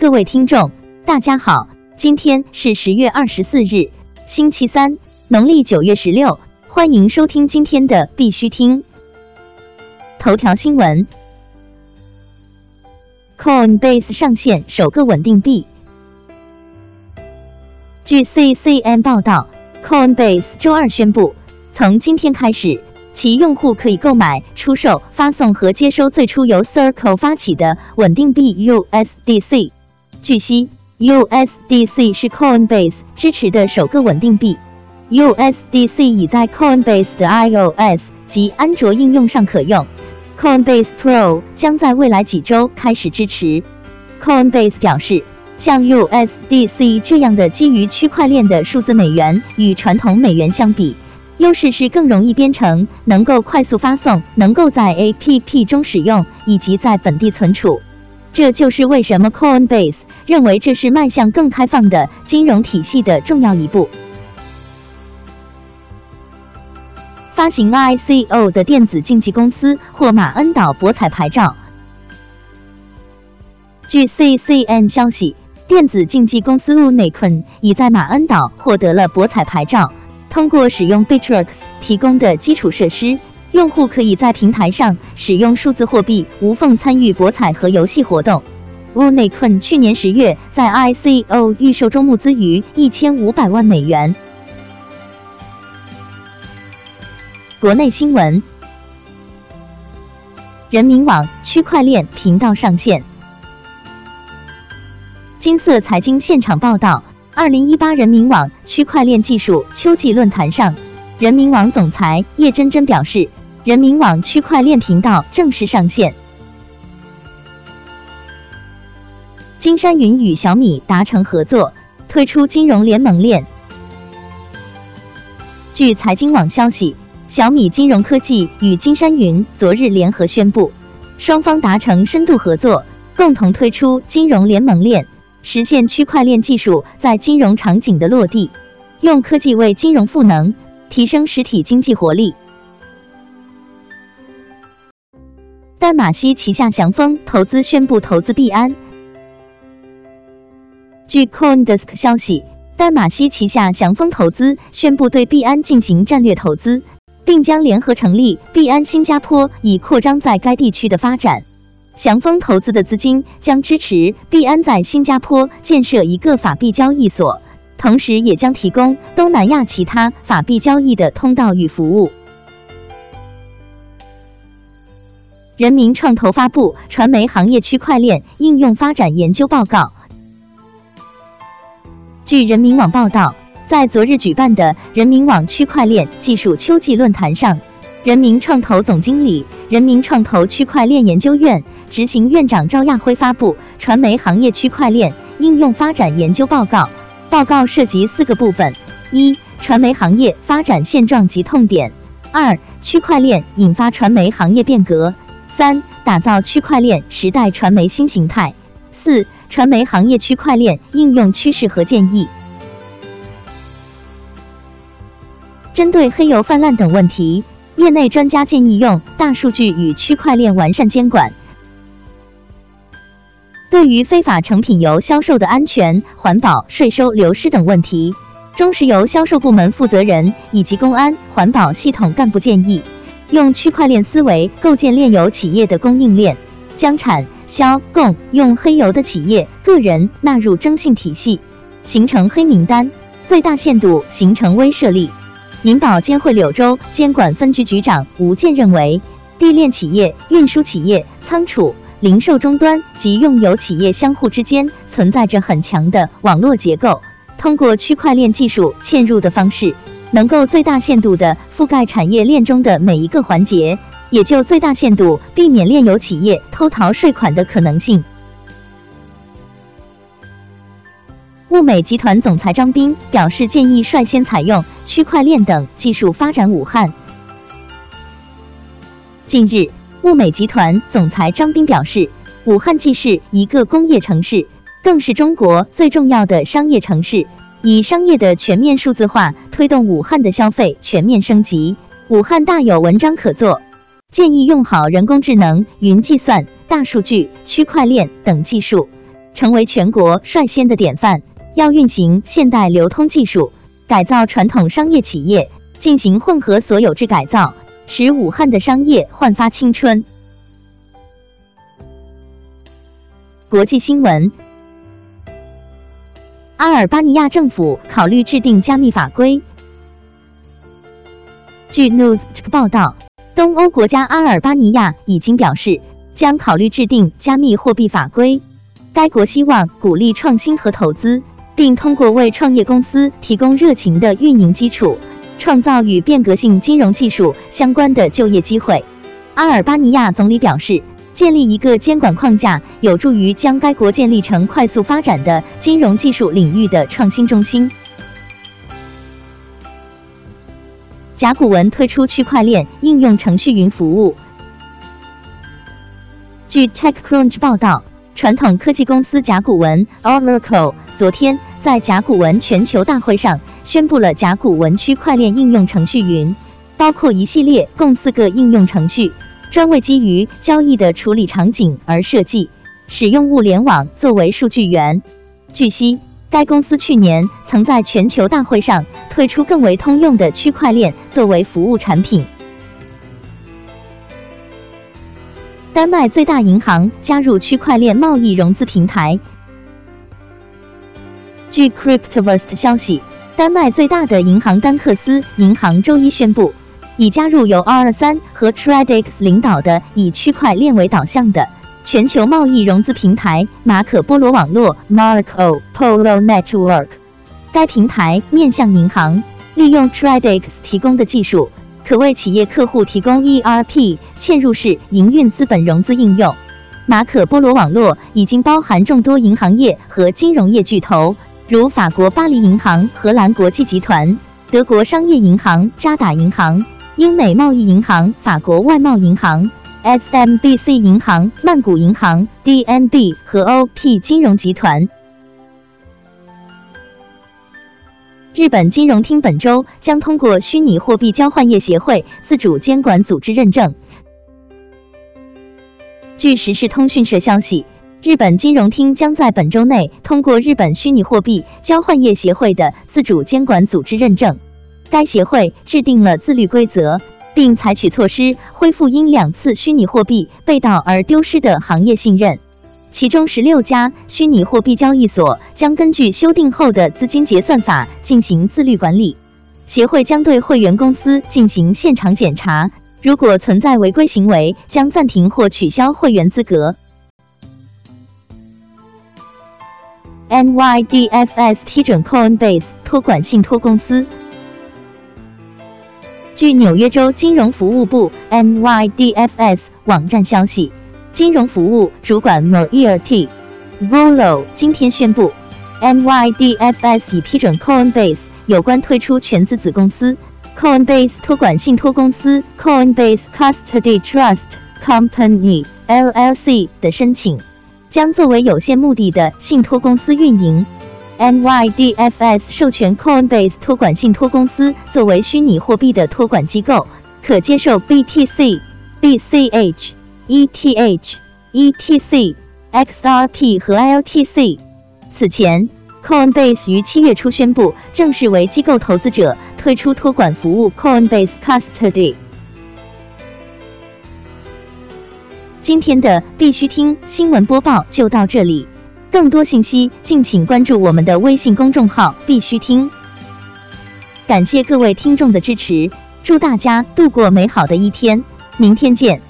各位听众，大家好，今天是十月二十四日，星期三，农历九月十六，欢迎收听今天的必须听头条新闻。Coinbase 上线首个稳定币。据 CCM 报道，Coinbase 周二宣布，从今天开始，其用户可以购买、出售、发送和接收最初由 Circle 发起的稳定币 USDC。据悉，USDC 是 Coinbase 支持的首个稳定币。USDC 已在 Coinbase 的 iOS 及安卓应用上可用。Coinbase Pro 将在未来几周开始支持。Coinbase 表示，像 USDC 这样的基于区块链的数字美元与传统美元相比，优势是更容易编程，能够快速发送，能够在 APP 中使用，以及在本地存储。这就是为什么 Coinbase 认为这是迈向更开放的金融体系的重要一步。发行 ICO 的电子竞技公司获马恩岛博彩牌照。据 CCN 消息，电子竞技公司 Unicorn 已在马恩岛获得了博彩牌照，通过使用 Bitrix 提供的基础设施。用户可以在平台上使用数字货币，无缝参与博彩和游戏活动。U n i c o n 去年十月在 ICO 预售中募资逾一千五百万美元。国内新闻：人民网区块链频道上线。金色财经现场报道，二零一八人民网区块链技术秋季论坛上，人民网总裁叶真真表示。人民网区块链频道正式上线。金山云与小米达成合作，推出金融联盟链。据财经网消息，小米金融科技与金山云昨日联合宣布，双方达成深度合作，共同推出金融联盟链，实现区块链技术在金融场景的落地，用科技为金融赋能，提升实体经济活力。淡马锡旗下祥丰投资宣布投资币安。据 CoinDesk 消息，丹马锡旗下祥丰投资宣布对币安进行战略投资，并将联合成立币安新加坡，以扩张在该地区的发展。祥丰投资的资金将支持币安在新加坡建设一个法币交易所，同时也将提供东南亚其他法币交易的通道与服务。人民创投发布传媒行业区块链应用发展研究报告。据人民网报道，在昨日举办的人民网区块链技术秋季论坛上，人民创投总经理、人民创投区块链研究院执行院长赵亚辉发布传媒行业区块链应用发展研究报告。报告涉及四个部分：一、传媒行业发展现状及痛点；二、区块链引发传媒行业变革。三、打造区块链时代传媒新形态。四、传媒行业区块链应用趋势和建议。针对黑油泛滥等问题，业内专家建议用大数据与区块链完善监管。对于非法成品油销售的安全、环保、税收流失等问题，中石油销售部门负责人以及公安、环保系统干部建议。用区块链思维构建炼油企业的供应链，将产销供用黑油的企业个人纳入征信体系，形成黑名单，最大限度形成威慑力。银保监会柳州监管分局局长吴健认为，地炼企业、运输企业、仓储、零售终端及用油企业相互之间存在着很强的网络结构，通过区块链技术嵌入的方式。能够最大限度的覆盖产业链中的每一个环节，也就最大限度避免炼油企业偷逃税款的可能性。物美集团总裁张斌表示，建议率先采用区块链等技术发展武汉。近日，物美集团总裁张斌表示，武汉既是一个工业城市，更是中国最重要的商业城市。以商业的全面数字化推动武汉的消费全面升级，武汉大有文章可做。建议用好人工智能、云计算、大数据、区块链等技术。成为全国率先的典范，要运行现代流通技术，改造传统商业企业，进行混合所有制改造，使武汉的商业焕发青春。国际新闻：阿尔巴尼亚政府考虑制定加密法规。据 News 报道，东欧国家阿尔巴尼亚已经表示将考虑制定加密货币法规。该国希望鼓励创新和投资，并通过为创业公司提供热情的运营基础，创造与变革性金融技术相关的就业机会。阿尔巴尼亚总理表示。建立一个监管框架，有助于将该国建立成快速发展的金融技术领域的创新中心。甲骨文推出区块链应用程序云服务。据 TechCrunch 报道，传统科技公司甲骨文 Oracle 昨天在甲骨文全球大会上宣布了甲骨文区块链应用程序云，包括一系列共四个应用程序。专为基于交易的处理场景而设计，使用物联网作为数据源。据悉，该公司去年曾在全球大会上推出更为通用的区块链作为服务产品。丹麦最大银行加入区块链贸易融资平台。据 Cryptoverse 消息，丹麦最大的银行丹克斯银行周一宣布。已加入由 R 三和 Tradix 领导的以区块链为导向的全球贸易融资平台马可波罗网络 Marco Polo Network。该平台面向银行，利用 Tradix 提供的技术，可为企业客户提供 ERP 嵌入式营运资本融资应用。马可波罗网络已经包含众多银行业和金融业巨头，如法国巴黎银行、荷兰国际集团、德国商业银行、渣打银行。英美贸易银行、法国外贸银行、SMBC 银行、曼谷银行、DNB 和 OP 金融集团。日本金融厅本周将通过虚拟货币交换业协会自主监管组织认证。据时事通讯社消息，日本金融厅将在本周内通过日本虚拟货币交换业协会的自主监管组织认证。该协会制定了自律规则，并采取措施恢复因两次虚拟货币被盗而丢失的行业信任。其中十六家虚拟货币交易所将根据修订后的资金结算法进行自律管理。协会将对会员公司进行现场检查，如果存在违规行为，将暂停或取消会员资格。NYDFS 批准 Coinbase 托管信托公司。据纽约州金融服务部 NYDFS 网站消息，金融服务主管 Maria T. Volo 今天宣布，NYDFS 已批准 Coinbase 有关推出全资子公司 Coinbase 托管信托公司 Coinbase Custody Trust Company LLC 的申请，将作为有限目的的信托公司运营。NYDFS 授权 Coinbase 托管信托公司作为虚拟货币的托管机构，可接受 BTC、BCH、ETH、ETC、XRP 和 LTC。此前，Coinbase 于七月初宣布正式为机构投资者推出托管服务 Coinbase Custody。今天的必须听新闻播报就到这里。更多信息，敬请关注我们的微信公众号“必须听”。感谢各位听众的支持，祝大家度过美好的一天，明天见。